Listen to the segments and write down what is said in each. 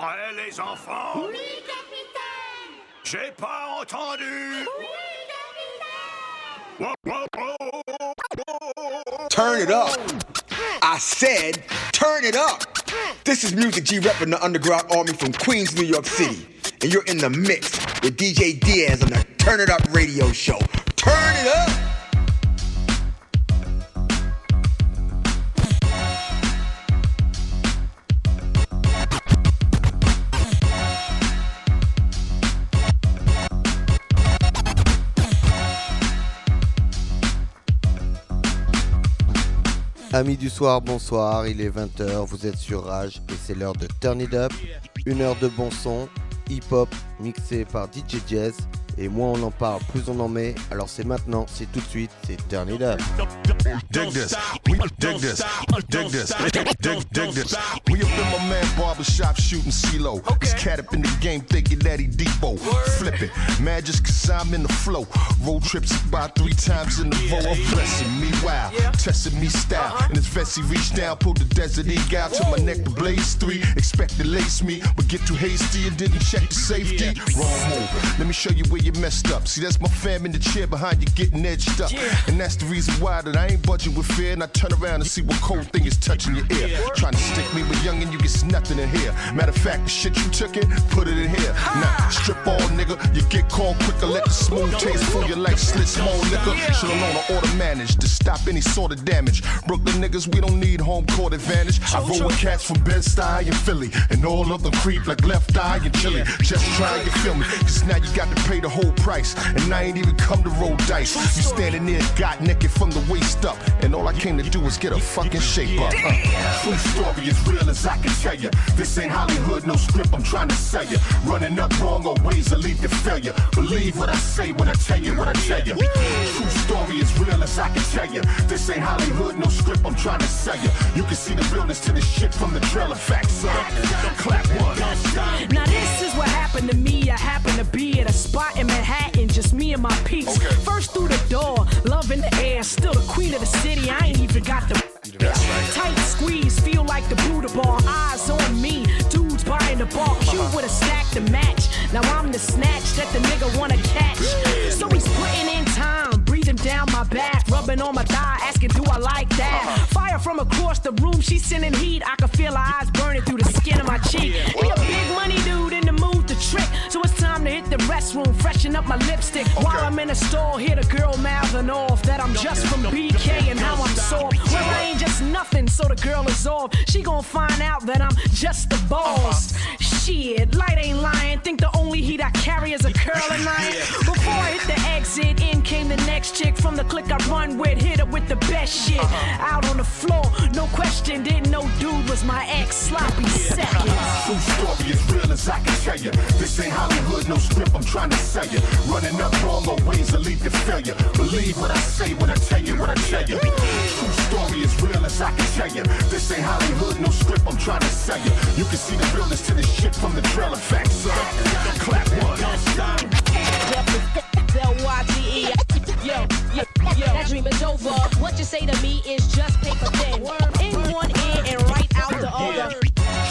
Prêts les enfants Oui, capitaine J'ai pas entendu Oui, Turn it up. I said, turn it up. This is Music G repping the Underground Army from Queens, New York City. And you're in the mix with DJ Diaz on the Turn It Up radio show. Turn it up. Amis du soir, bonsoir, il est 20h, vous êtes sur Rage et c'est l'heure de Turn It Up, une heure de bon son, hip-hop mixé par DJ Jazz et moins on en parle, plus on en met, alors c'est maintenant, c'est tout de suite, c'est Turn It Up. Dig this, we dig this, dig this, dig, dig this. We up in my man barbershop shooting CeeLo. This cat up in the game thinking that he Depot. Flip it, mad just cause I'm in the flow. Road trips about three times in the row. I'm blessing me wow, testing me style. And his vest he reached down, pulled the desert eagle out to my neck to blaze three. Expect to lace me, but get too hasty and didn't check the safety. Wrong move. Let me show you where you messed up. See, that's my fam in the chair behind you getting edged up. And that's the reason why that I ain't budging with fear. And I turn around and see what cold thing is touching your ear. Trying to stick me with young and you get nothing in here. Matter of fact, the shit you took it, put it in here. Now, strip all nigga, you get called quicker. Let the smooth taste fool you like slit small liquor. Should've known to order manage to stop any sort of damage. Brooklyn niggas, we don't need home court advantage. I roll with cats from Bed-Stuy and Philly. And all of them creep like left eye and Chilli. Just try you feel me. Cause now you got to pay the whole price. And I ain't even come to roll dice. You standing there, got naked from the waist up. I came to do was get a fucking shape up. Uh. True story as real as I can tell you. This ain't Hollywood, no script I'm trying to sell you. Running up wrong or ways that lead to failure. Believe what I say when I tell you what I tell you. True story as real as I can tell you. This ain't Hollywood, no script I'm trying to sell you. You can see the realness to this shit from the trailer facts, son. Clap one. Now this is what happened to me. I happened to be at a spot in Manhattan, just me and my peeps. First through the door, love in the air, still the queen of the city. I ain't even got the tight squeeze, feel like the Buddha bar. Eyes on me, dudes buying the bar, cute uh-huh. with a stack to match. Now I'm the snatch that the nigga wanna catch. So he's putting in time, breathing down my back, rubbing on my thigh, asking, Do I like that? Uh-huh. Fire from across the room, she's sending heat. I can feel her eyes burning through the skin of my cheek. He a big money dude trick, so it's time to hit the restroom, freshen up my lipstick. While I'm in the store, hear the girl mouthing off that I'm just from BK and how I'm soft. Well, I ain't just nothing, so the girl is off. She gon' find out that I'm just the boss. Uh-huh. Shit, light ain't lying. Think the only heat I carry is a curling iron. Before I hit the exit, in came the next chick from the clique I run with. Hit her with the best shit. Uh-huh. Out on the floor, no question. Didn't know dude was my ex. Sloppy seconds. True story as real as I can tell you. This ain't Hollywood, no script I'm trying to sell you. Running up wrong or ways that lead to failure. Believe what I say when I tell you what I tell you. True story as real as I can tell you. This ain't Hollywood, no script I'm trying to sell you. You can see the realness to this shit from the facts, son. Clap one. L-Y-T-E. Yo, yo, yo. That dream is over. What you say to me is just paper thin. In one ear and right out the other.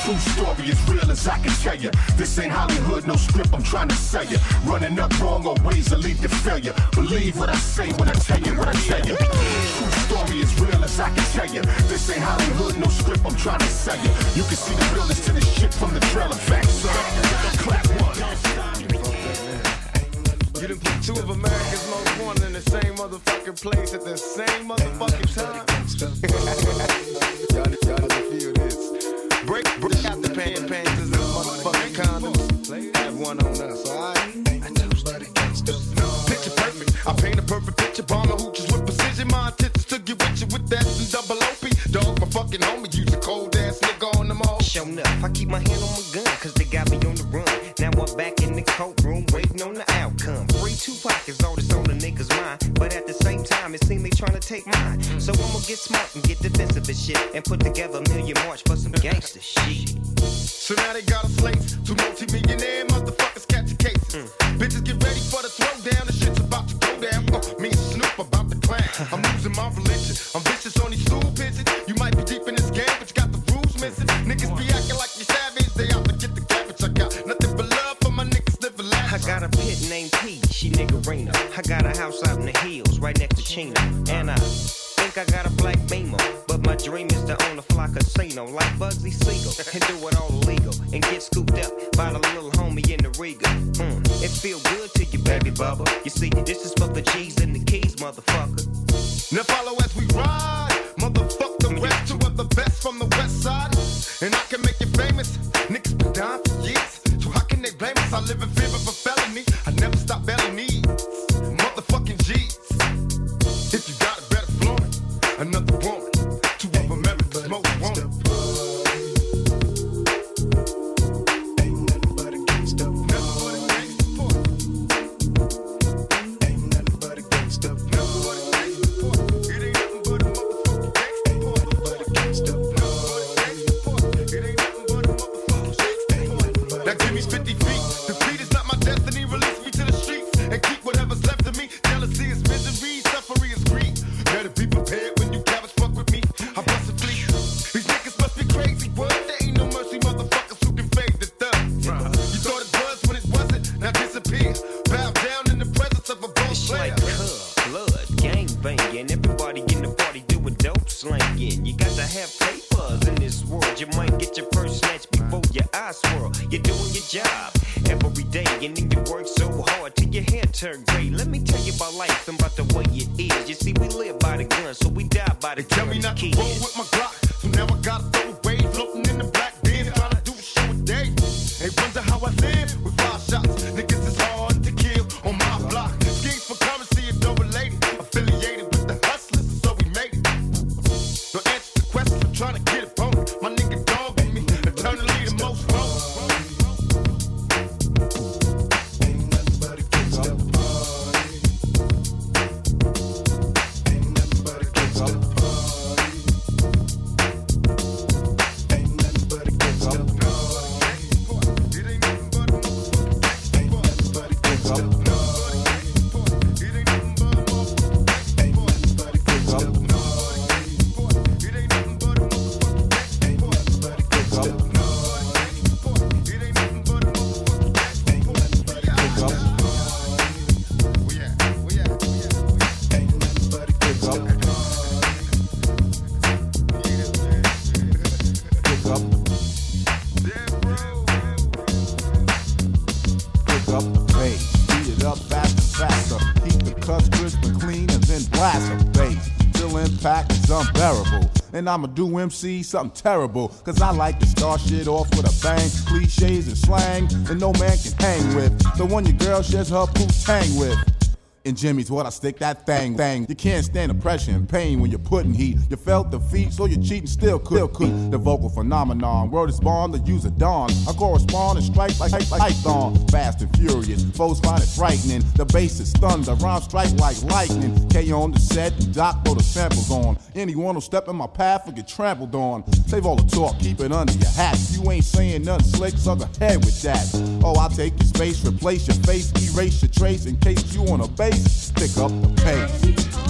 True story as real as I can tell you. This ain't Hollywood, no script I'm trying to sell you. Running up wrong or ways that lead to failure. Believe what I say when I tell you what I tell you. True as real as I can tell you. This ain't Hollywood, no script I'm trying to sell you. You can see the realness to this shit from the trailer facts, son. Clap one. You done put two of America's most wanted in the same motherfucking place at the same motherfucking time. y'all, y'all need to feel this. Break, break out the pan pants and motherfucking condoms. Have one on us, alright? Picture perfect. I paint a perfect picture. Bomber hooches with precision. My my hand on my gun, cause they got me on the run. Now I'm back in the courtroom, waiting on the outcome. Free two pockets, all this on the niggas' mind. But at the same time, it seems they trying to take mine. So I'ma get smart and get defensive and shit. And put together a million march for some gangster shit. So now they got a slate. Two multi-millionaire motherfuckers Pick up Pick up the bass, speed it up faster, faster. Keep the cuts crisp and clean and then blast the bass. Till impact is unbearable. And I'ma do MC something terrible. Cause I like to start shit off with a bang. Cliches and slang that no man can hang with. The one your girl shares her poop tang with. And Jimmy's what I stick that thing, thing. You can't stand the pressure and pain when you're putting heat. You felt defeat, so you're cheating, still could could. The vocal phenomenon, word is born, the user dawn. I correspond and strike like like like Python. Fast and furious, foes find it frightening. The bass is thunder, rhyme strike like lightning. K on the set, Doc throw the samples on. Anyone who step in my path will get trampled on. Save all the talk, keep it under your hat. You ain't saying nothing slick, suck ahead with that. Oh, I'll take your space, replace your face, erase your trace in case you on a bass. Pick up the pace.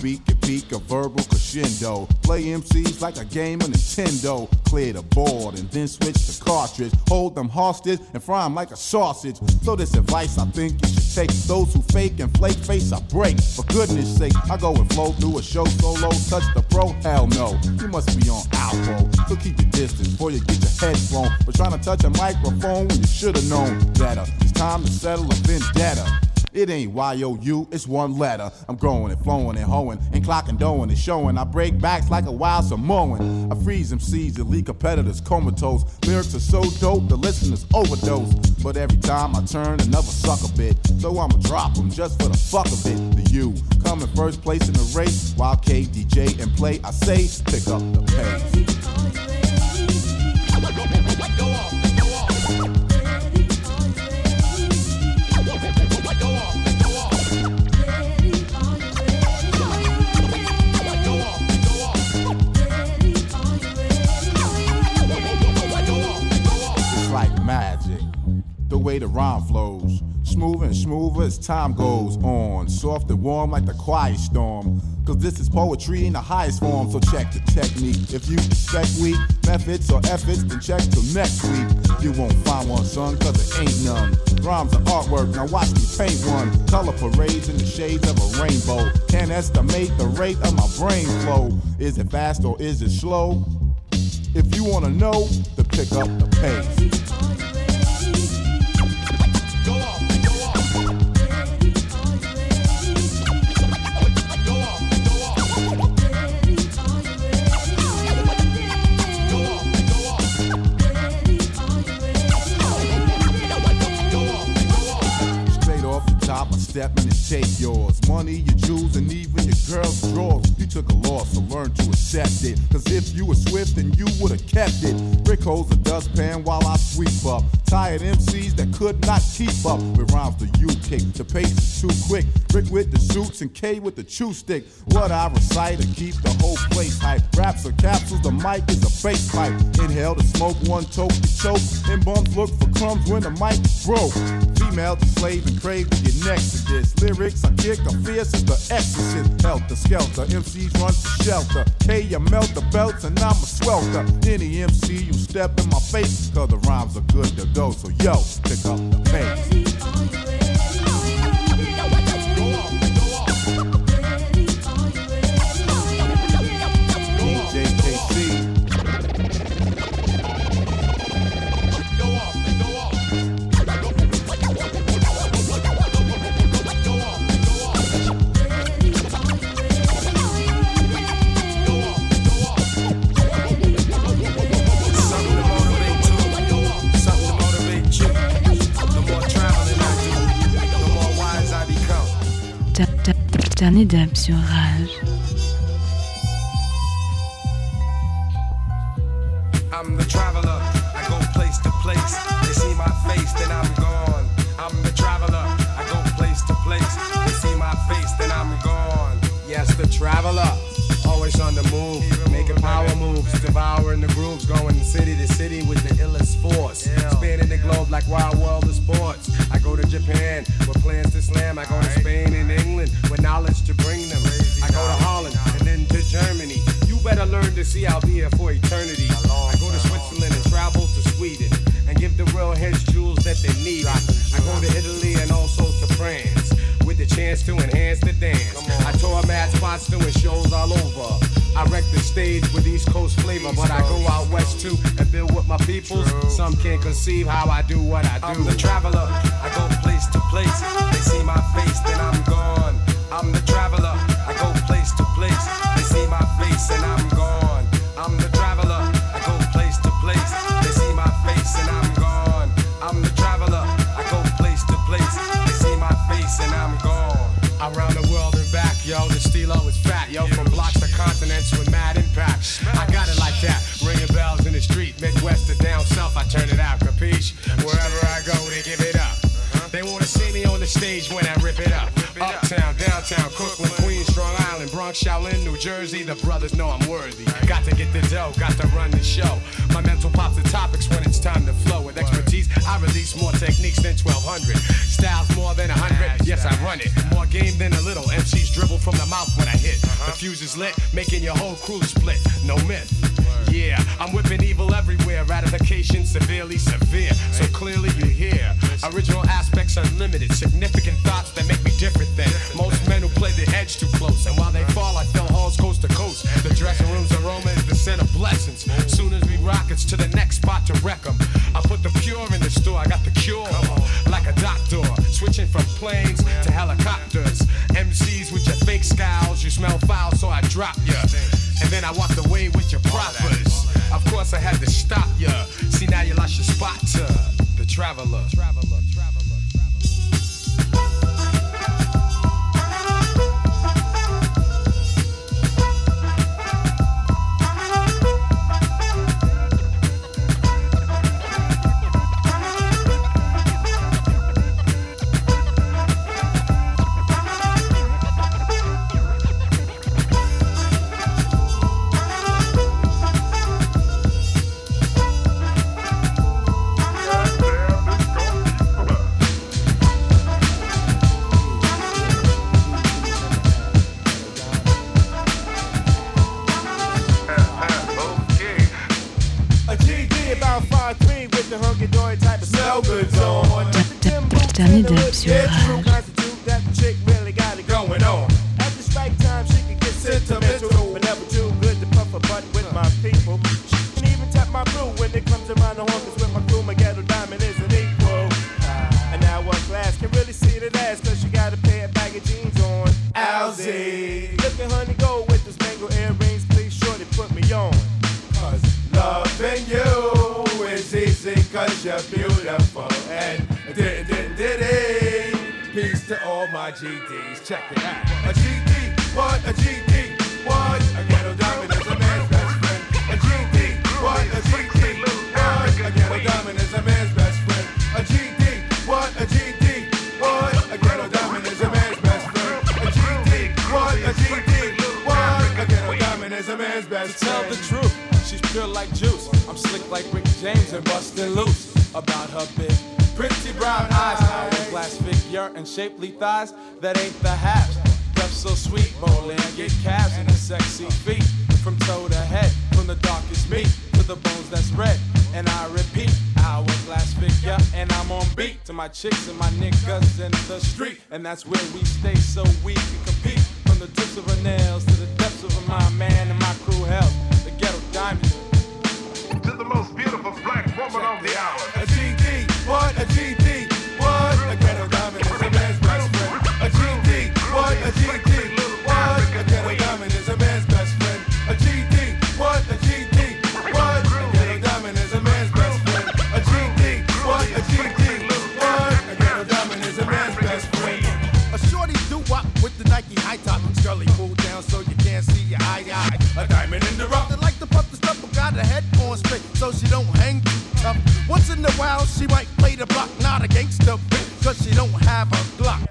Speak and peak a verbal crescendo. Play MCs like a game of Nintendo. Clear the board and then switch the cartridge. Hold them hostage and fry them like a sausage. So this advice I think you should take. Those who fake and flake face I break. For goodness sake, I go and flow through a show solo. Touch the pro? Hell no. You must be on alcohol. So keep your distance before you get your head blown. But trying to touch a microphone when you should have known better. It's time to settle a vendetta. It ain't Y-O-U, it's one letter. I'm growing and flowing and hoeing and clocking dough and showing. I break backs like a wild Samoan. I freeze them seeds competitors comatose. Lyrics are so dope, the listeners overdose. But every time I turn, another sucker bit. So I'ma drop them just for the fuck of it. The U come in first place in the race. While K, DJ, and play, I say, pick up the pace. The rhyme flows. Smoother and smoother as time goes on. Soft and warm like the quiet storm. Cause this is poetry in the highest form. So check the technique. If you expect weak methods or efforts, then check till next week. You won't find one, son, cause it ain't none. Rhymes are artwork, now watch me paint one. Color parades in the shades of a rainbow. Can't estimate the rate of my brain flow. Is it fast or is it slow? If you wanna know, then pick up the pace. Stepping and take yours. Money, your jewels, and even your girl's drawers. Took a loss, so learn to accept it. Cause if you were swift, then you would've kept it. Rick holds a dustpan while I sweep up. Tired MCs that could not keep up with rhymes the you kick. The pace is too quick. Rick with the suits and K with the chew stick. What I recite to keep the whole place hype. Raps are capsules, the mic is a bass pipe. Inhale to smoke, one toke to choke. And bums look for crumbs when the mic broke. Female to slave and crave to get next to this. Lyrics I kick are fierce as the exorcist. Helter skelter, MCs run shelter. K, you melt the belts and I'm a swelter. Any MC, you step in my face, cause the rhymes are good to go. So yo, pick up the pace. Sur Rage. The street, Midwest to down south. I turn it out, capiche? Wherever I go, they give it up. Uh-huh. They wanna see me on the stage when I rip it up. Uptown, downtown, Brooklyn, Queens, Strong Island, Bronx, Shaolin, New Jersey. The brothers know I'm worthy. Got to get the dough, got to run the show. My mental pops the topics when it's time to flow. With expertise, I release more techniques than 1200. Styles more than 100. Yes, I run it. More game than a little. MCs dribble from the mouth when I hit. The fuse is lit, making your whole crew split. No myth. Yeah, I'm whipping evil everywhere. Ratification severely severe. So clearly you hear. Original aspects unlimited. Significant thoughts that make me different than most men who play the edge too close. And while they fall, I fill halls coast to coast. The dressing room's aroma blessings. Soon as we rock, it's to the next spot to wreck 'em. I put the pure in the store. I got the cure. Like a doctor. Switching from planes to helicopters. MCs with your fake scowls. You smell foul, so I drop ya. And then I walked away with your propers. Of course, I had to stop ya. See, now you lost your spot to the traveler. Traveler, where not a gangster bitch, cause she don't have a Glock.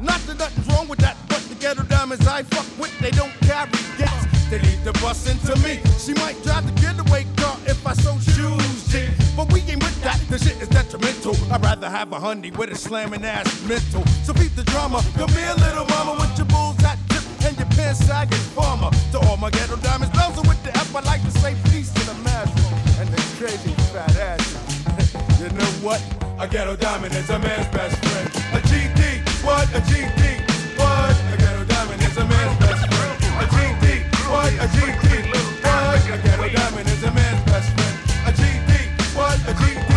Not that nothing's wrong with that, but the ghetto diamonds I fuck with, they don't carry gas. They leave the bus into me. She might drive the getaway car if I so choose to. But we ain't with that, the shit is detrimental. I'd rather have a honey with a slamming ass mental. So beat the drama, come here, little mama, with your bulls that dip and your pants sagging farmer. To all my ghetto diamonds, those with the F, I like to say peace to the master and the crazy fat ass. you know what? A ghetto diamond is a man's best friend. A GD, what? A GD, what? A ghetto diamond is a man's best friend. A GD, what? A GD, what? A ghetto diamond is a man's best friend. A GD, what? A GD.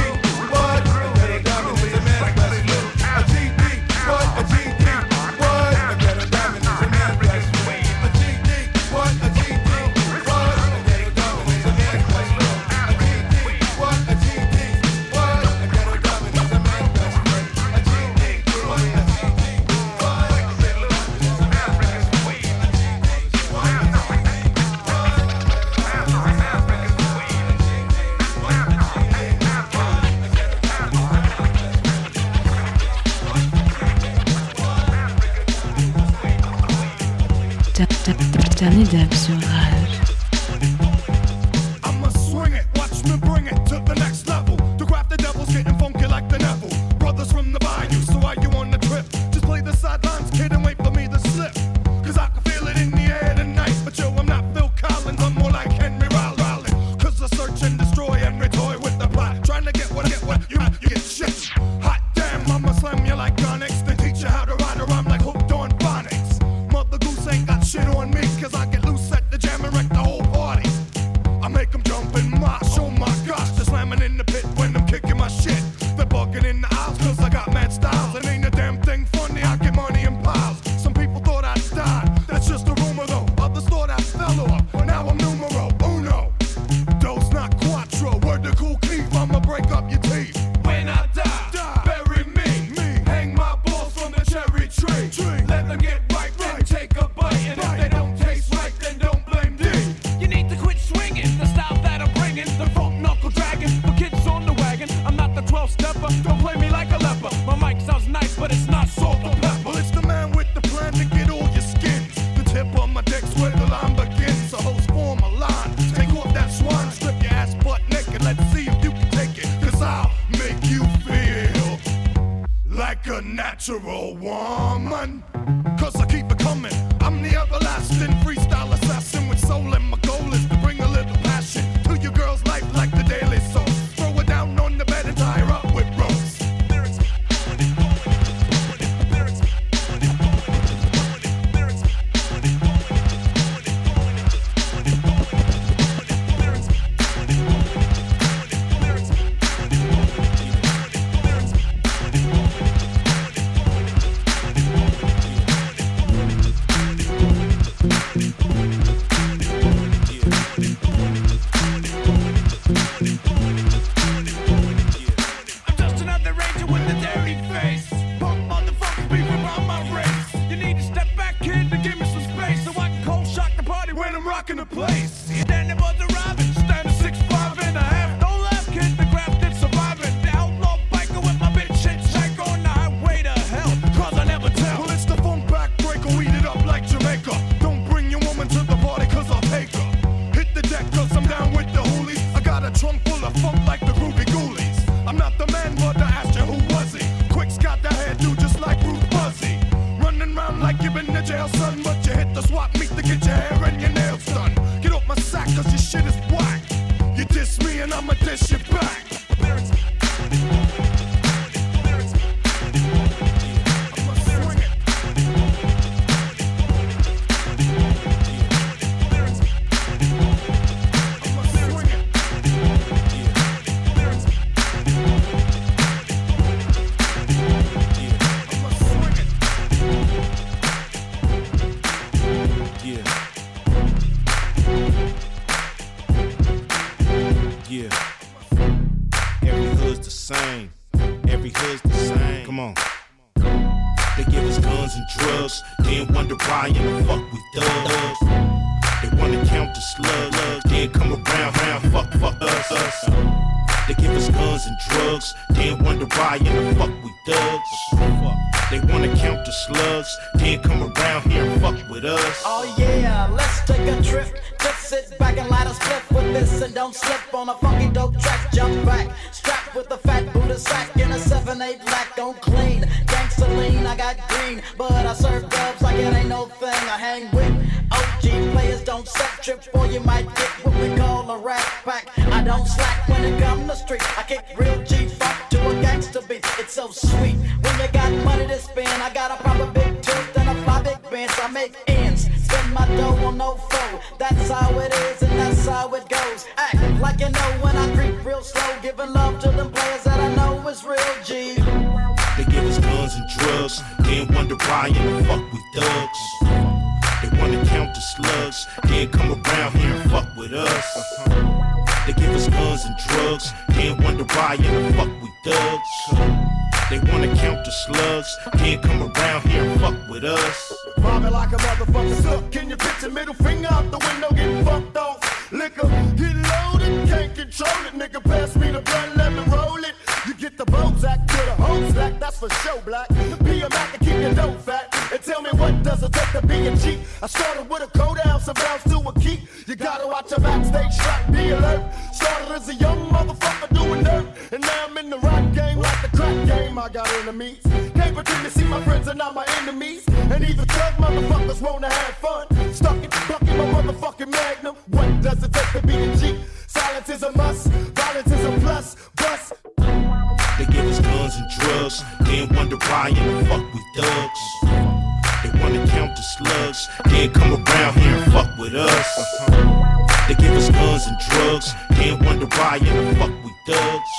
formidable in the fuck we thugs. They wanna count the slugs, then come around here and fuck with us. They give us guns and drugs, then wonder why in the fuck we thugs. They wanna count the slugs, then come around here and fuck with us. Mobbing like a motherfucker suck. Can you picture middle finger out the window getting fucked off? Liquor, get loaded, can't control it. Nigga, pass me the blunt, for show black. Be a Mac keep your dough fat. And tell me what does it take to be a G? I started with a code ounce of ounce to a key. You gotta watch your backstage strap, be alert. Started as a young motherfucker doing dirt. And now I'm in the rap game like the crack game. I got enemies. Can't pretend to see my friends are not my enemies. And even thug motherfuckers wanna have fun. Stuck in, stuck in my motherfucking magnum. What does it take to be a G? Silence is a must, violence is a plus, bust. They give us guns and drugs, then wonder why in the fuck we thugs. They wanna count the slugs, then come around here and fuck with us. They give us guns and drugs, then wonder why in the fuck we thugs.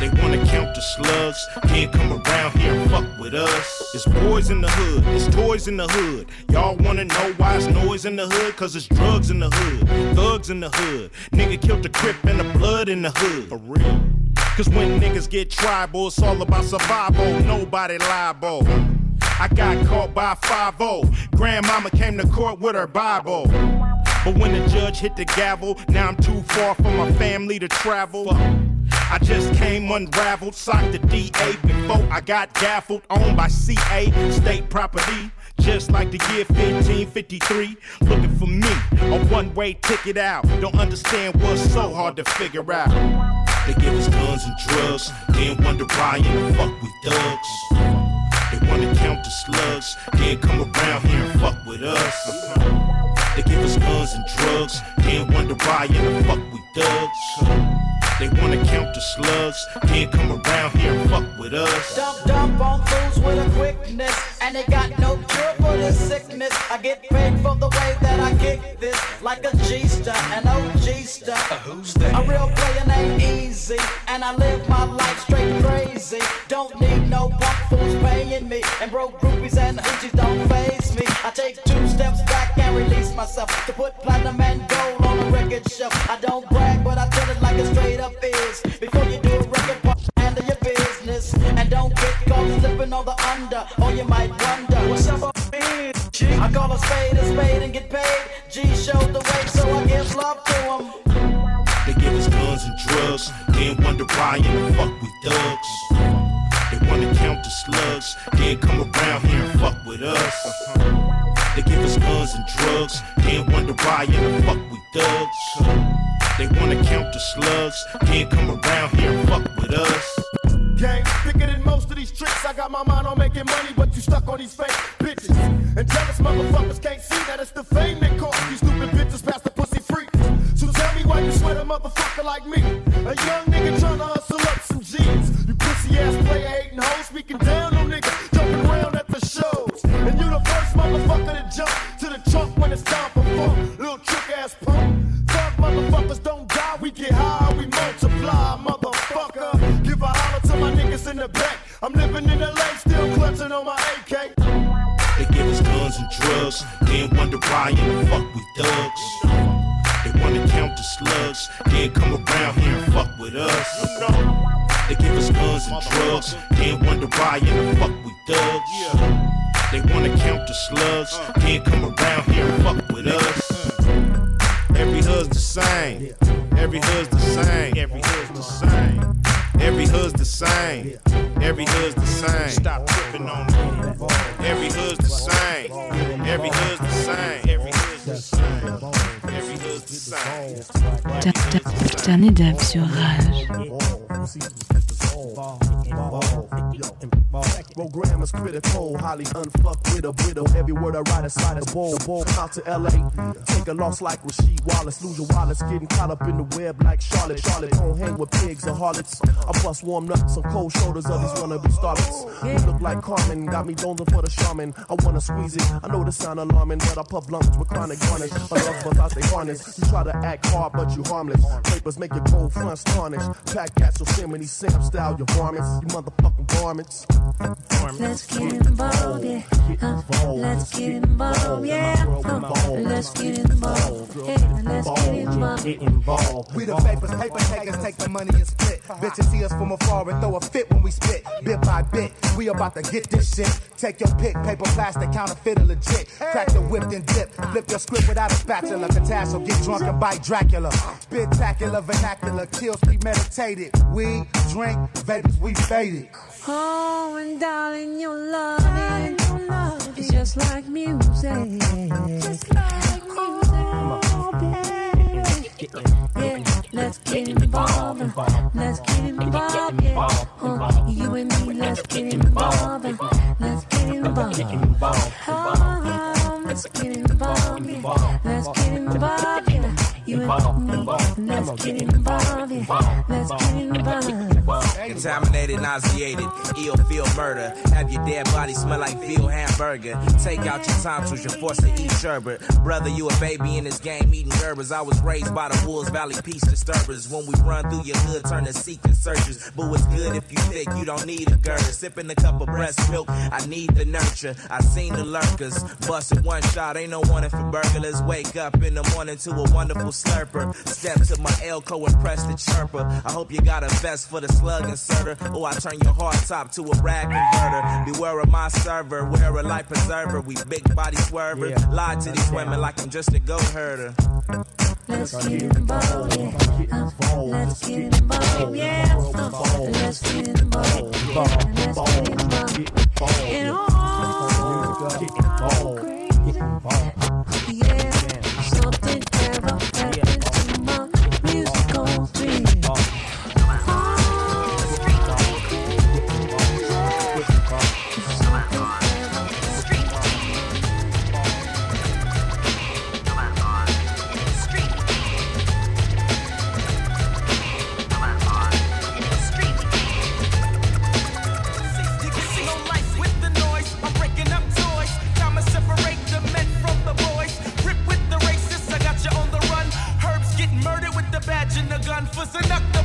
They wanna count the slugs, then come around here and fuck with us. It's boys in the hood, it's toys in the hood. Y'all wanna know why it's noise in the hood? Cause it's drugs in the hood, thugs in the hood. Nigga killed the crip and the blood in the hood. For real. Cause when niggas get tribal, it's all about survival, nobody liable. I got caught by 5 Grandmama came to court with her Bible. But when the judge hit the gavel, now I'm too far from my family to travel. I just came unraveled, socked the DA before I got gaffled, owned by CA, state property. Just like the year 1553, looking for me, a one way ticket out. Don't understand what's so hard to figure out. They give us guns and drugs, then wonder why in fuck we thugs. They wanna count the slugs, then come around here and fuck with us. They give us guns and drugs, then wonder why in fuck we thugs. They wanna count the slugs, then come around here and fuck with us. Dump, dump on fools with a quickness, and they got no cure for this sickness. I get paid for the way that I kick this, like a G-star, an OG star. Who's that? A real player named Easy, and I live my life straight crazy. Don't need no punk fools paying me, and broke groupies and hoochies don't phase me. I take two steps back and release myself to put platinum and gold on a record shelf. I don't brag, but I tell it like it straight up is. Before you do a record, part, handle your business, and don't get caught slipping on the under, or you might wonder what's up. I call a spade a spade and get paid. G showed the way, so I give love to him. They give us guns and drugs, then wonder why in the fuck we thugs. They wanna count the slugs, then come around here and fuck with us. They give us guns and drugs, then wonder why in the fuck we thugs. They wanna count the slugs, then come around here and fuck with us. Gang bigger than most of these tricks. I got my mind on making money, but you stuck on these fake bitches. And jealous motherfuckers can't see that it's the fame that cause these stupid bitches past the pussy freak. So tell me why you sweat a motherfucker like me. A young nigga trying to hustle up some G's. You pussy ass player hating hoes speaking down motherfucker to jump to the trunk when it's time for fun. Little trick ass punk. Thug motherfuckers don't die, we get high, we multiply, motherfucker. Give a holler to my niggas in the back. I'm living in LA, still clutching on my AK. They give us guns and drugs, then wonder why in the fuck we thugs. They wanna count the slugs, then come around here and fuck with us. They give us guns and drugs, then wonder why in the fuck we thugs. They wanna count the slugs, then come around here and fuck with us. Every hood's the same. Every hood's the same. Every hood's the same. Every hood's the same. Every hood's the same. Stop tripping on me. Every hood's the same. Every hood's the same. Every hood's the same. Every hood's Dernier dab sur Rage. Program is critical, highly unfuck with a widow. Every word I write is bowl. Bowl out to LA. Take a loss like Rasheed Wallace. Lose your wallets, getting caught up in the web like Charlotte. Charlotte don't hang with pigs and harlots. I bust warm nuts on cold shoulders of these wannabe starlets. You look like Carmen, got me jonesing for the shaman. I wanna squeeze it. I know the sound alarming, but I puff blunts with chronic garnish. My love without they harness. You try to act hard, but you harmless. Papers make your gold fronts tarnish. Pack cats Yosemite Sam style your varmints. You motherfucking varmints. Let's get involved, yeah. Uh, let's get involved, yeah. Uh, let's get involved, yeah. Let's get involved. We the papers, paper takers, take the money and split. Bitches see us from afar and throw a fit when we spit. Bit by bit, we about to get this shit. Take your pick, paper, plastic, counterfeit or legit. Crack the whip and dip. Flip your script without a spatula. Catastle, get drunk and bite Dracula. Spectacular, vernacular, kills premeditated. We drink, vapors, we faded. Oh, and darling, is just like music. Just like Oh. Yeah, let's get involved. Let's get involved. Yeah. Uh, you and me, let's get involved. Let's get involved. Oh, let's get involved. Let's get involved. You and me, let's get involved. Let's get involved. Contaminated, nauseated, ill feel murder. Have your dead body smell like veal hamburger. Take out your tonsils, you're forced to eat sherbet. Brother, you a baby in this game eating Gerbers. I was raised by the Wolves Valley Peace Disturbers. When we run through your hood, turn to seeking searchers. But what's good if you thick, you don't need a girder. Sipping a cup of breast milk, I need the nurture. I seen the lurkers. Busted one shot, ain't no warning for burglars. Wake up in the morning to a wonderful slurper. Step to my Elko and press the chirper. I hope you got a vest for the slug inserter. Or I turn your hard top to a rag converter. Beware of my server, wear a life preserver. We big body swerver. Lie to these women like I'm just a goat herder. Let's get involved. Let's get involved, yeah. Let's get involved. Let's get involved. And all crazy, yeah. us in the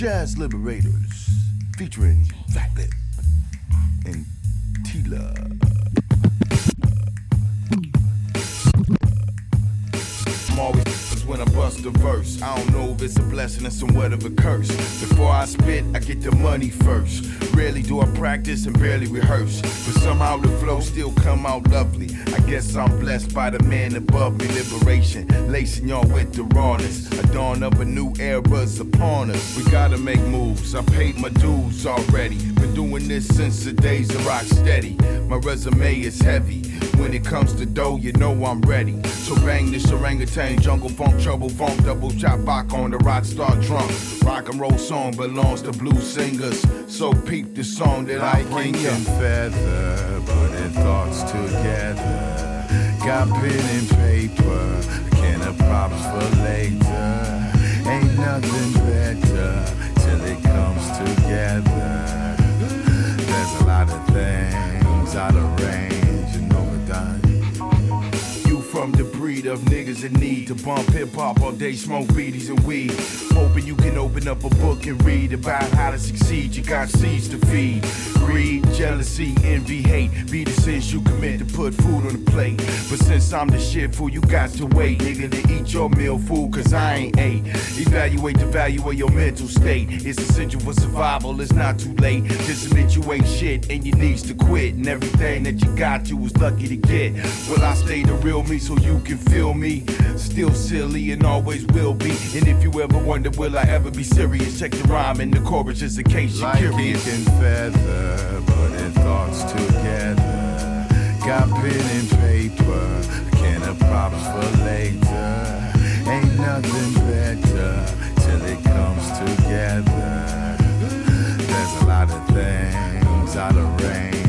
Jazz Liberatorz, featuring Fat Lip and Tila. I'm always when I bust a verse. I don't know if it's a blessing or somewhat of a curse. Before I spit, I get the money first. Do I practice and barely rehearse. But somehow the flow still come out lovely. I guess I'm blessed by the man above me. Liberation, lacing y'all with the rawness. A dawn of a new era's upon us. We gotta make moves. I paid my dues already. Doing this since the days of rock steady. My resume is heavy. When it comes to dough, you know I'm ready. So bang this orangutan, jungle funk, trouble funk, double chop back on the rock star drunk. Rock and roll song belongs to blues singers. So peep the song that I bring you. feather, putting thoughts together. Got pen and paper, can of props for later. Ain't nothing out of breed of niggas in need to bump hip hop all day, smoke beaties and weed. Hoping you can open up a book and read about how to succeed. You got seeds to feed. Greed, jealousy, envy, hate be the sins you commit to put food on the plate. But since I'm the shit fool, you got to wait, nigga, to eat your meal, fool, cause I ain't ate. Evaluate the value of your mental state. It's essential for survival, it's not too late. Just admit you ain't shit and you needs to quit. And everything that you got, you was lucky to get. Well, I stay the real me so you can feel me? Still silly and always will be. And if you ever wonder, will I ever be serious? Check the rhyme and the chorus just in case you're Like curious. ink and feather, putting thoughts together. Got pen and paper, can of props for later. Ain't nothing better till it comes together. There's a lot of things out of range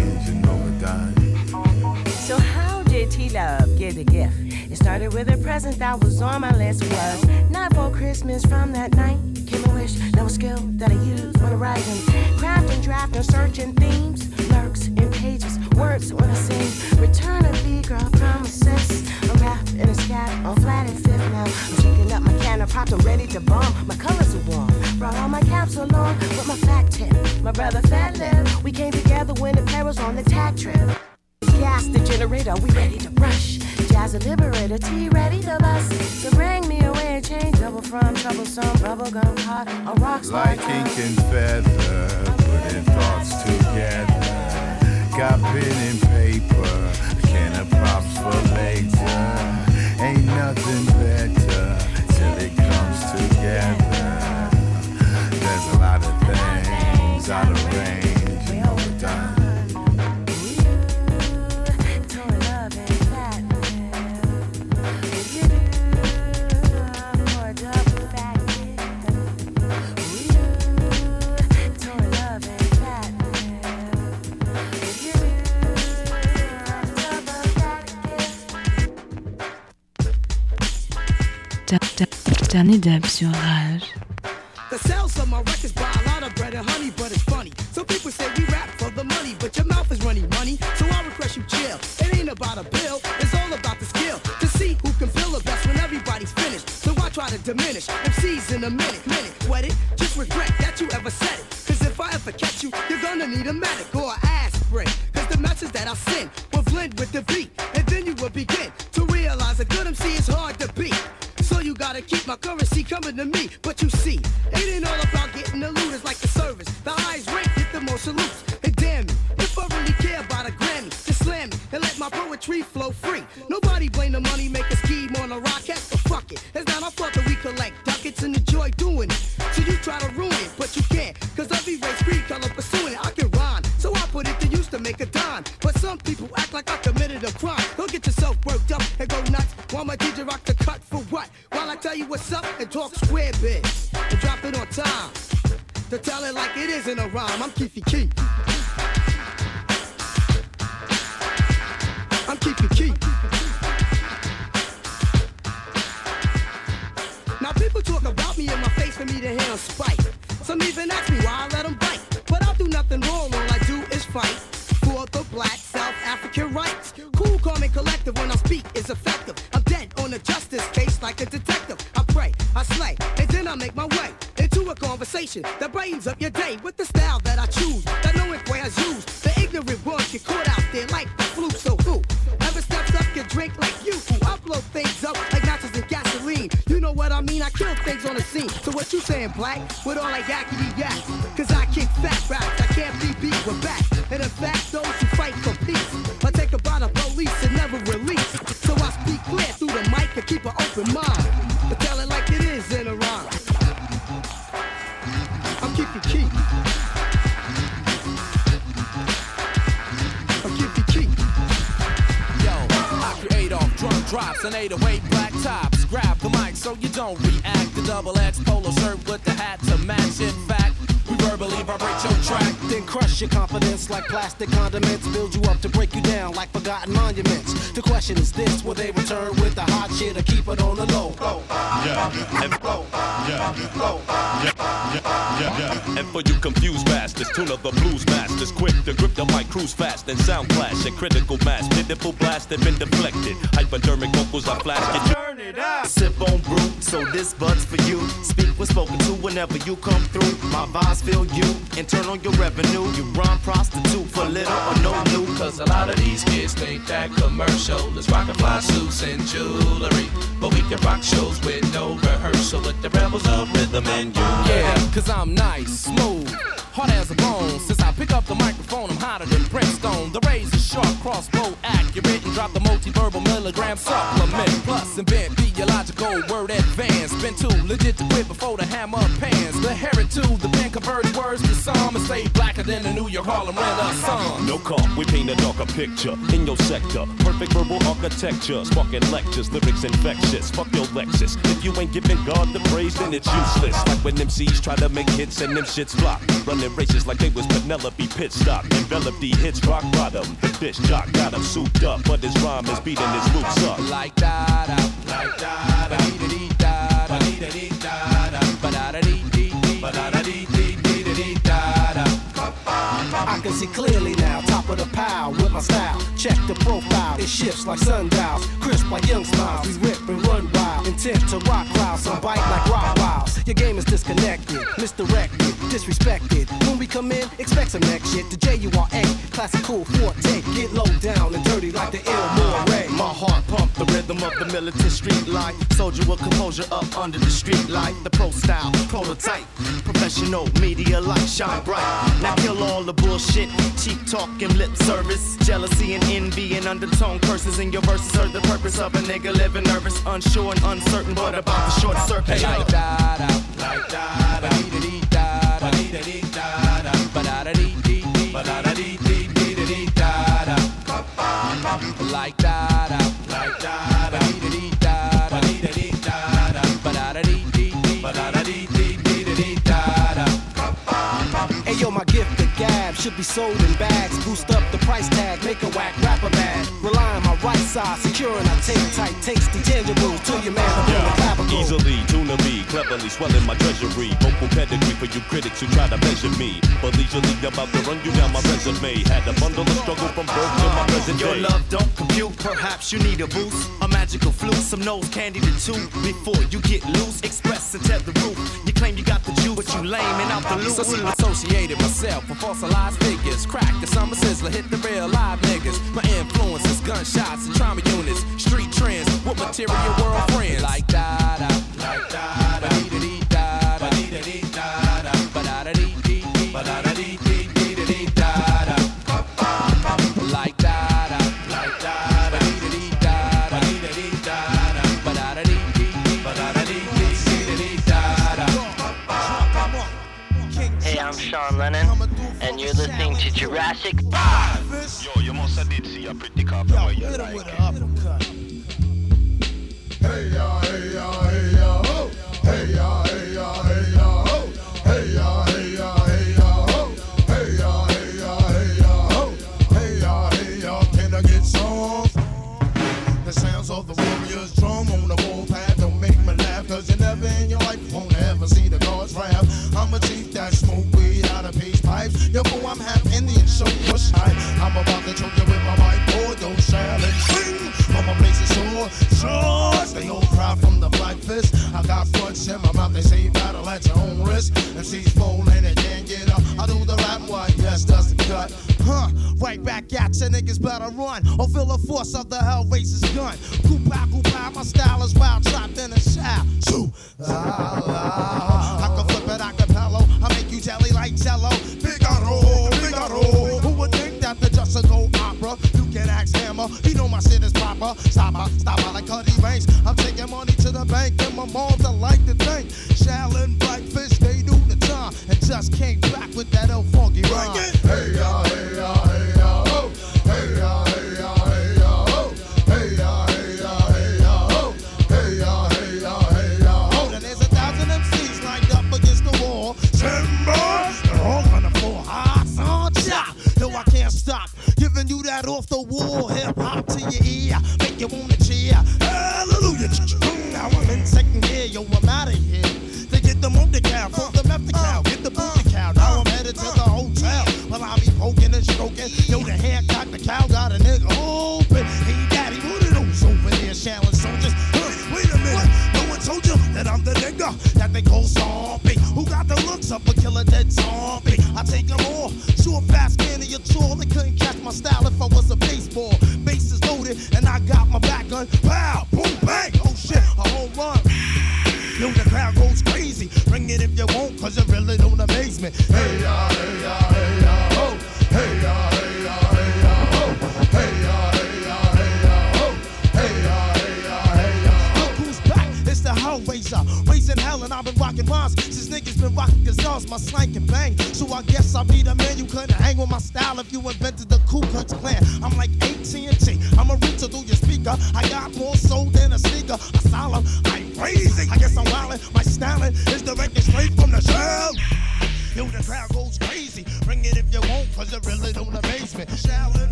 get the gift? It started with a present that was on my list. Was not for Christmas from that night. Came a wish, now a skill that I use when I write and craft and draft and searching themes. Lurks in pages, words when I sing. Return a B girl promises. I'm rap in a scat on flat and fifth now. I'm shaking up my can of props, I'm ready to bomb. My colors are warm. Brought all my caps along with my fact tip. My brother Fat Lip. We came together when the was on the tag trip. Gas the generator, we ready to rush. Jazz a liberator, tea ready to bust. So bring me away a change double from troublesome bubblegum hot a rock. Like ink and feather, putting thoughts together. Got pen and paper, can of props for later. Ain't nothing better till it comes together. There's a lot of things out of range da- Dernier dub sur Rage. The sales of my records buy a lot of bread and honey, but it's funny. Some people say we rap for the money, but your mouth is running money. So I you chill. It ain't about a bill, it's all about the skill. To see who can feel the best when everybody's finished. So I try to diminish MCs in a minute, minute. It, just regret that you ever said it. Cause if I ever catch you, you're gonna need a medic or on spite. Some even ask me why I let them bite. But I'll do nothing wrong, all I do is fight. For the black South African rights. Cool, calm, and collective when I speak is effective. I'm dead on a justice case like a detective. I pray, I slay, and then I make my way into a conversation that brightens up your day So what you saying, black? With all I that yakety yak? Cause I kick fat raps. I can't be beat with back. And in fact, those who fight for peace are taken by the police and never release. So I speak clear through the mic and keep an open mind. But tell it like it is in a rhyme. I'm keeping key. I'm keeping key. Yo, I create off drum drops and 808 black tops. Grab the mic so you don't react. The double X polo shirt with the hat to match. In fact, we verbally vibrate your track. Then crush your confidence like plastic condiments. Build you up to break you down like forgotten monuments. The question is this will they return with the hot shit or keep it on the low? Yeah, and yeah, yeah, yeah, yeah, yeah. And for you confused bastards, tune up the blues masters, quick to grip the mic, cruise fast, and sound clash at critical mass. Pitiful blast have been deflected. Hypodermic vocals are flash. Get Turn it up. Sip on brew, so this bud's for you. Speak when spoken to whenever you come through. My vibes feel you, and turn on your revenue. You run prostitute for little or no loot. Cause a lot of these kids think that commercial is rock and fly suits and jewelry. But we can rock shows with no rehearsal with the rebels of rhythm and you. Yeah, cause I'm nice, smooth, hard as a bone. Since I pick up the microphone, I'm hotter than brimstone. The razor sharp, crossbow accurate, and drop the multi-verbal milligram supplement. Plus, invent theological word advance. Been too legit to quit before the hammer pans. The heritage, the pen converts words to some, and stay blacker than the New York Harlem Renaissance. No call, we paint a darker picture in your sector. Perfect verbal architecture, sparking lectures, lyrics infectious. Fuck your Lexus. If you ain't giving God the praise, then it's useless. Like when MCs try to make hits and them shits flop. Running races like they was Penelope Pitstop. Envelop the hits rock bottom. The dish jock got him souped up, but his rhyme is beating his loops up. Like da da, like da da, da da, da da, da da dee dee dee, ba da da can see clearly now, top of the pile with my style. Check the profile, it shifts like sundials, crisp like young smiles. We rip and run wild, intent to rock clouds, some bite like rock wiles. Your game is disconnected, misdirected, disrespected. When we come in, expect some next shit. The J U R A, classical forte, get low down and dirty like the ill. My heart pump the rhythm of the militant street life. Soldier with composure up under the street light. The pro style, prototype, professional media light shine bright. Now kill all the bullshit, cheap talk and lip service, jealousy and envy and undertone curses in your verses. Serve the purpose of a nigga living nervous, unsure and uncertain, but about the short circuit. Like da da, da da, da da, da da, da da da da da da. Da should be sold in bags. Boost up the price tag, make a whack rapper mad. Rely on my right side, securing I take tight, takes the tangible to your man up yeah. Easily, tuna me, cleverly swelling my treasury. Vocal pedigree for you critics who try to measure me. But leisurely I'm about to run you down my resume. Had a bundle of struggle from birth to my present Your love don't compute, perhaps you need a boost. A magical flute, some nose candy to two. Before you get loose, express and tell the roof. You claim you got you lame and out the loop. So see, associated myself with fossilized figures. Crack the summer sizzler, hit the real live niggas. My influence is gunshots and trauma units. Street trends with material world friends. Like da da, like da da. You're listening to Jurassic 5! Yo, you must did see a pretty car from where you like. your niggas better run or feel the force of the hell racist gun. Koopa, koopa, my style is wild, trapped in a shower. Shoo. I can flip it acapello, I make you jelly like jello. Figaro, Figaro. Who would think that the just a old opera? You can ask Hammer, he know my shit is proper. Stop her, stop her like Cuddy Banks. I'm taking money to the bank, and my moms like to think. Shallon, Blackfish, they do the time, and just can't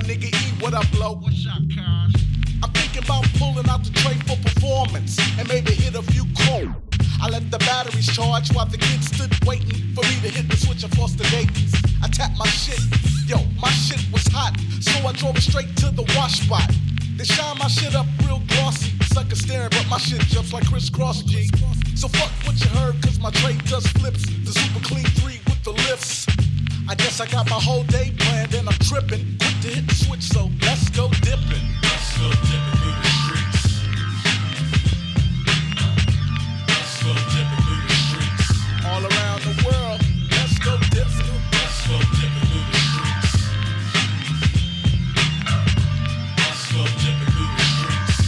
my nigga E, what up, blow? What's up, cuz? I'm thinking about pulling out the tray for performance and maybe hit a few calls. I let the batteries charge while the kids stood waiting for me to hit the switch and force the Dayton's. I tapped my shit. Yo, my shit was hot, so I drove it straight to the wash spot. They shine my shit up real glossy. Sucker staring, but my shit jumps like crisscross G. So fuck what you heard, cause my tray does flips. The super clean three with the lifts. I guess I got my whole day planned and I'm tripping. Quick to hit the switch, so let's go dipping. Let's go dipping through the streets. Let's go dipping through the streets. All around the world, let's go dipping. Let's go dipping through the streets. Let's go dipping through the streets.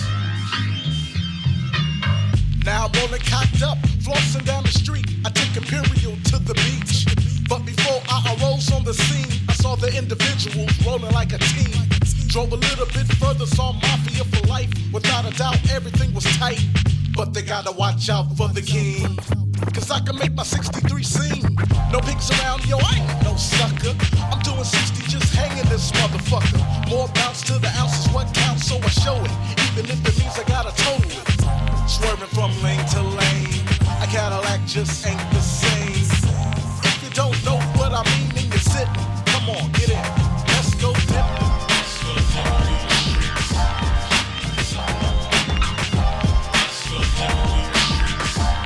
Now I'm rolling cocked up, flossing down the street. I take Imperial to the beach. But before On the scene, I saw the individuals rolling like a team. Drove a little bit further, saw Mafia for life. Without a doubt, everything was tight. But they gotta watch out for the king. Cause I can make my 63 scene. No pigs around, yo, I ain't no sucker. I'm doing 60 just hanging this motherfucker. More bounce to the ounces, what counts, so I show it. Even if it means I gotta total it. Swerving from lane to lane. A Cadillac just ain't the same. If you don't know what I mean, sitting. Come on, get in. Let's go dipping.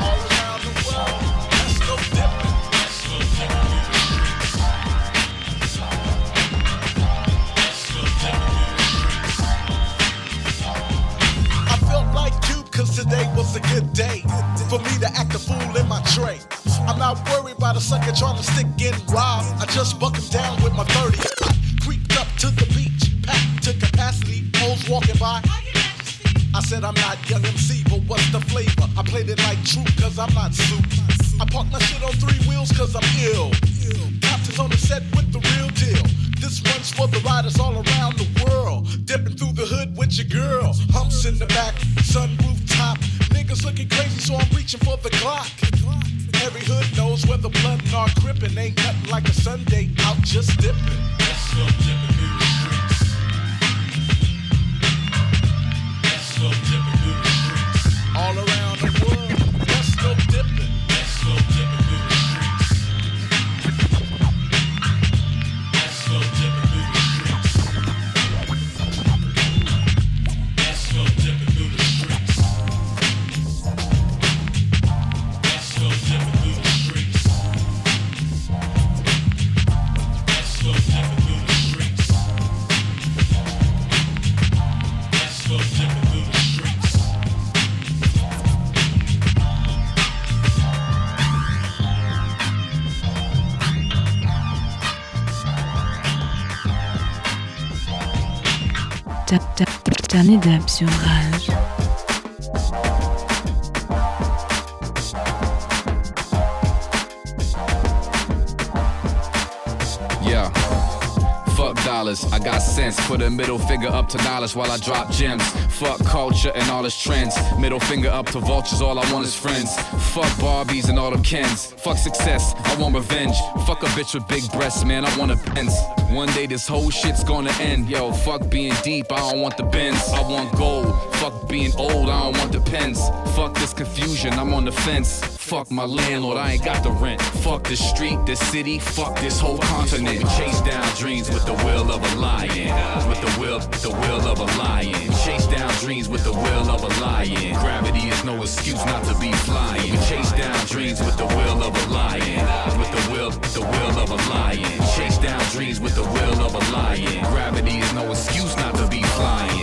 All around the world, let's go dipping. I felt like you today was a good day for me to act a fool in my tray. I'm not worried about a sucker trying to stick in rob. I just buck him down with my 30. Creeped up to the beach, packed to capacity, hoes walking by. I said I'm not young MC, but what's the flavor? I played it like true cause I'm not soup. I park my shit on three wheels cause I'm ill. Captain's on the set with the real deal. This one's for the riders all around the world. Dipping through the hood with your girl. Humps in the back, sunroof top. Niggas looking crazy, so I'm reaching for the Glock. Every hood knows where the blood and our crippin' ain't nothing like a Sunday out just dipping. Let's go dipping sur Rage. Yeah. Fuck dollars, I got sense. Put a middle finger up to knowledge while I drop gems. Fuck culture and all its trends. Middle finger up to vultures, all I want is friends. Fuck Barbies and all them Kens. Fuck success, I want revenge. Fuck a bitch with big breasts, man, I want a Benz. One day this whole shit's gonna end. Yo, fuck being deep, I don't want the bends. I want gold. Fuck being old, I don't want the pens. Fuck this confusion, I'm on the fence. Fuck my landlord, I ain't got the rent. Fuck the street, the city, fuck this whole continent. Chase down dreams with the will of a lion. With the will, the will of a lion. Chase down dreams with the will of a lion. Gravity is no excuse not to be flying. We Chase down dreams with the will of a lion. With the will, the will of a lion. Chase down dreams with the will of a lion. Gravity is no excuse not to be flying.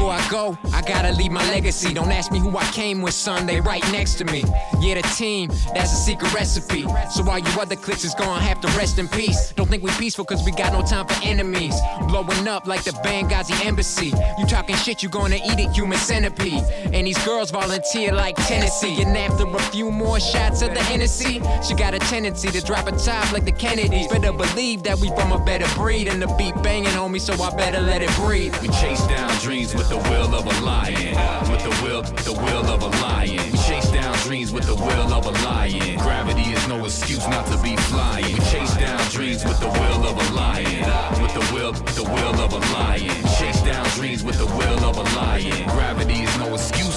Before I go, I gotta leave my legacy. Don't ask me who I came with, son, they right next to me. Yeah, the team, that's a secret recipe. So while you other cliques is gonna have to rest in peace. Don't think we peaceful cause we got no time for enemies. Blowing up like the Benghazi embassy. You talking shit, you gonna eat it, human centipede. And these girls volunteer like Tennessee. And after a few more shots of the Hennessy, she got a tendency to drop a top like the Kennedys. Better believe that we from a better breed. And the beat banging me, so I better let it breathe. We chase down dreams with the will of a lion. With the will, the will of a lion. We chase down dreams with the will of a lion. Gravity is no excuse not to be flying. We chase down dreams with the will of a lion. With the will, the will of a lion. Chase down dreams with the will of a lion. Gravity is no excuse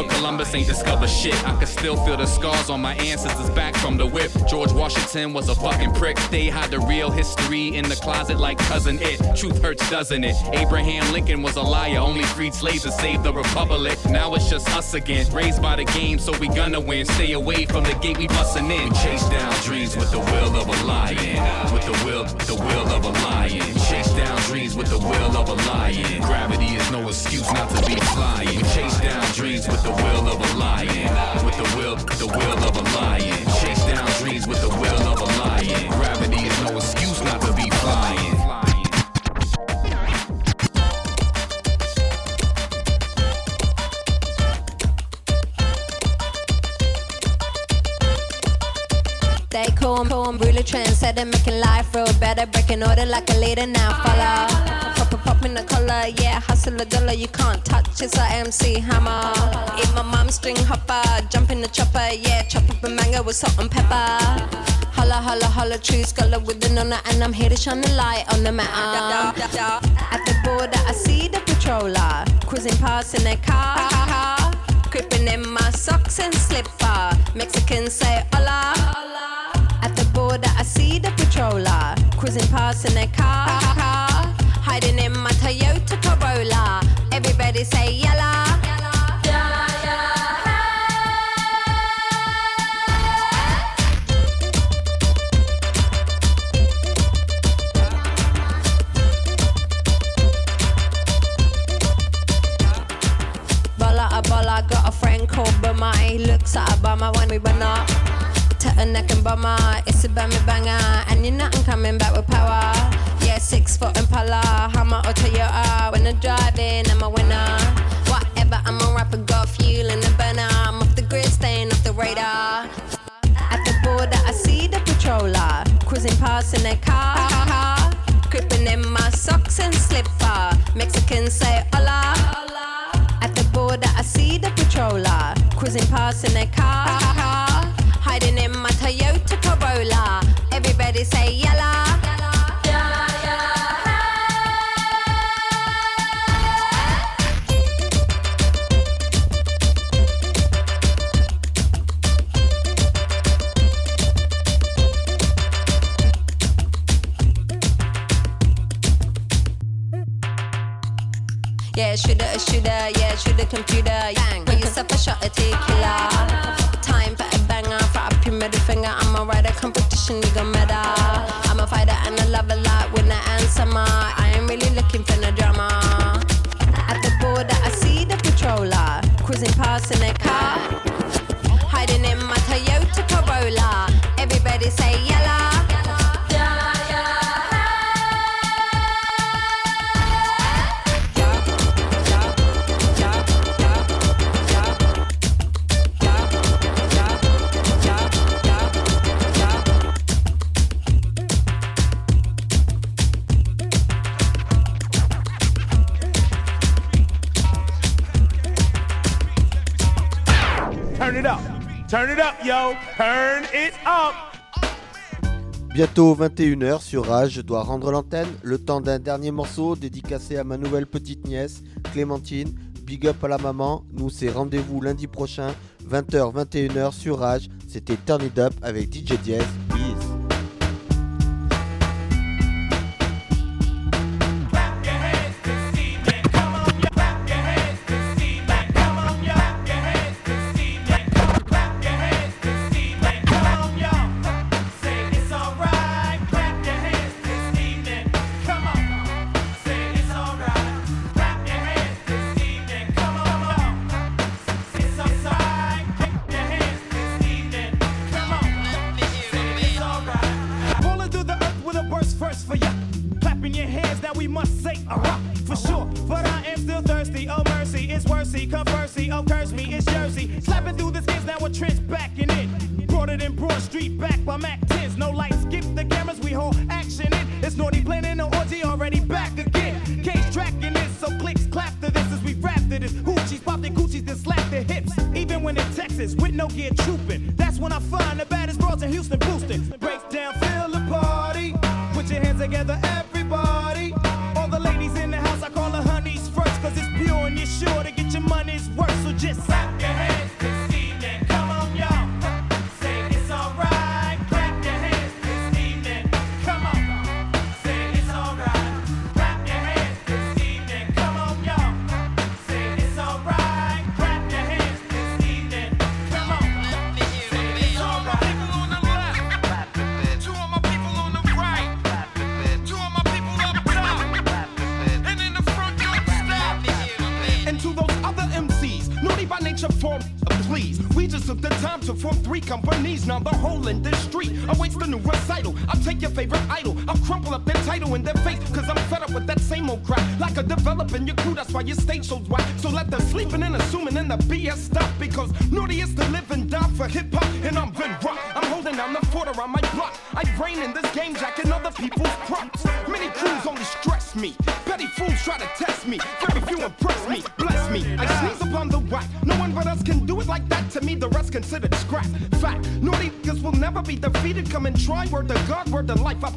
Christopher Columbus ain't discovered shit. I can still feel the scars on my ancestors back from the whip. George Washington was a fucking prick. They hide the real history in the closet like cousin it. Truth hurts, doesn't it? Abraham Lincoln was a liar, only freed slaves to save the republic. Now it's just us again. Raised by the game, so we gonna win. Stay away from the gate we bustin' in. We chase down dreams with the will of a lion. With the will, the will of a lion. With the will of a lion. Gravity is no excuse not to be flying. We chase down dreams with the will of a lion. With the will, the will of a lion. Chase down dreams with the will of a lion. Gravity is no excuse not to be flying. They call call really trendsetter, making life real better, breaking order like a leader now. Follow, pop, pop, pop in the collar, yeah, hustle a dollar, you can't touch. It's a MC hammer. Eat my mom's string hopper, jump in the chopper, yeah, chop up a mango with salt and pepper. Holla, holla, holla, true scholar with the nonna, and I'm here to shine the light on the matter. At the border, I see the patroller cruising past in their car, creeping in my socks and slipper. Mexicans say hola. At the border, I see the patroller cruising past in their car, hiding in my Toyota Corolla. Everybody say yalla. Bola a bola, got a friend called Bummer. He looks at a bummer when we run up. A neck and bummer, ah. it's a bammy banger. And you're not coming back with power. Yeah, six foot Impala, Hummer or Toyota. When I'm driving, I'm a winner. Whatever, I'm a rapper, got fuel in the burner. I'm off the grid, staying off the radar. At the border, I see the patroller cruising past in their car, creeping in my socks and slipper. Mexicans say hola. At the border, I see the patroller cruising past in their car, in my Toyota Corolla. Everybody say yalla. Yeah, shoulda, yeah, computer. Yourself a shot of tequila. Time you gon' matter. I'm a fighter and I love a lot, winner and summer. I ain't really looking for no drama. At the border, I see the patroller cruising past in their car, hiding in my Toyota Corolla. Everybody say yalla. Bientôt 21h sur Rage, je dois rendre l'antenne. Le temps d'un dernier morceau dédicacé à ma nouvelle petite nièce, Clémentine. Big up à la maman. Nous, c'est rendez-vous lundi prochain, 20h, 21h sur Rage. C'était Turn It Up avec DJ Diaz. still thirsty. Oh mercy, it's worthy. Conversy, oh curse me, it's Jersey. Slapping through the skins, now we're trench back in. it and Broad Street, back by Mac 10s. No lights, skip the cameras, we hold action in. It's naughty planning, no orgy already back again. Case tracking this, so clicks clap to this as we wrapped to this. Hoochies pop goochies coochies, then slap their hips. Even when in Texas, with no gear trooping, that's when I find the baddest bros in Houston boosting. so wipe. So let the sleeping and assuming and the BS stop. Because naughty is to live and die for hip hop. And I'm red rock. I'm holding down the fort on my block. I reign in this game, jacking other people's props. Many crews only stress me. Petty fools try to test me. Very few impress me. Bless me. I sneeze upon the whack. No one but us can do it like that. To me, the rest considered scrap. Fact. Naughty will never be defeated. Come and try. Word to God, word to life. I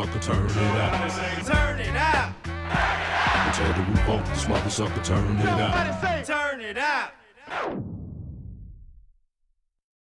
motherfucker, turn it up. Turn it up. Turn it up. Turn it up. Turn it up. Turn it up. Turn it up.